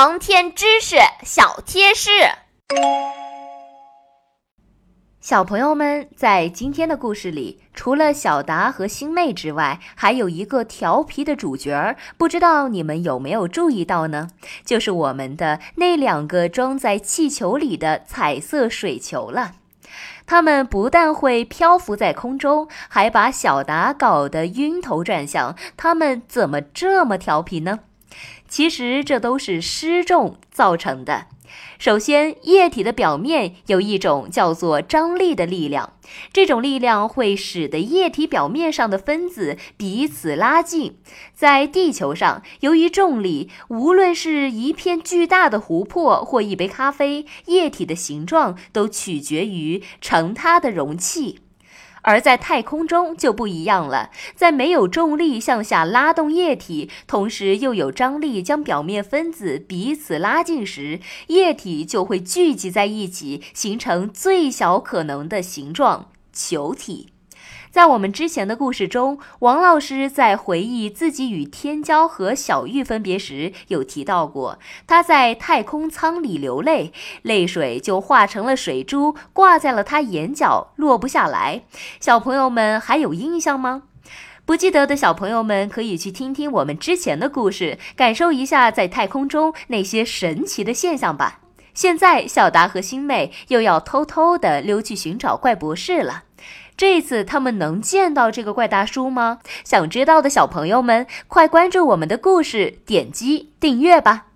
航天知识小贴士。小朋友们，在今天的故事里，除了小达和星妹之外，还有一个调皮的主角儿，不知道你们有没有注意到呢？就是我们的那两个装在气球里的彩色水球了。它们不但会漂浮在空中，还把小达搞得晕头转向。它们怎么这么调皮呢？其实这都是失重造成的。首先，液体的表面有一种叫做张力的力量，这种力量会使得液体表面上的分子彼此拉近。在地球上，由于重力，无论是一片巨大的湖泊或一杯咖啡，液体的形状都取决于盛它的容器。而在太空中就不一样了，在没有重力向下拉动液体，同时又有张力将表面分子彼此拉近时，液体就会聚集在一起，形成最小可能的形状——球体。在我们之前的故事中，王老师在回忆自己与天骄和小玉分别时，有提到过他在太空舱里流泪，泪水就化成了水珠，挂在了他眼角，落不下来。小朋友们还有印象吗？不记得的小朋友们可以去听听我们之前的故事，感受一下在太空中那些神奇的现象吧。现在，小达和星妹又要偷偷地溜去寻找怪博士了。这次他们能见到这个怪大叔吗？想知道的小朋友们，快关注我们的故事，点击订阅吧。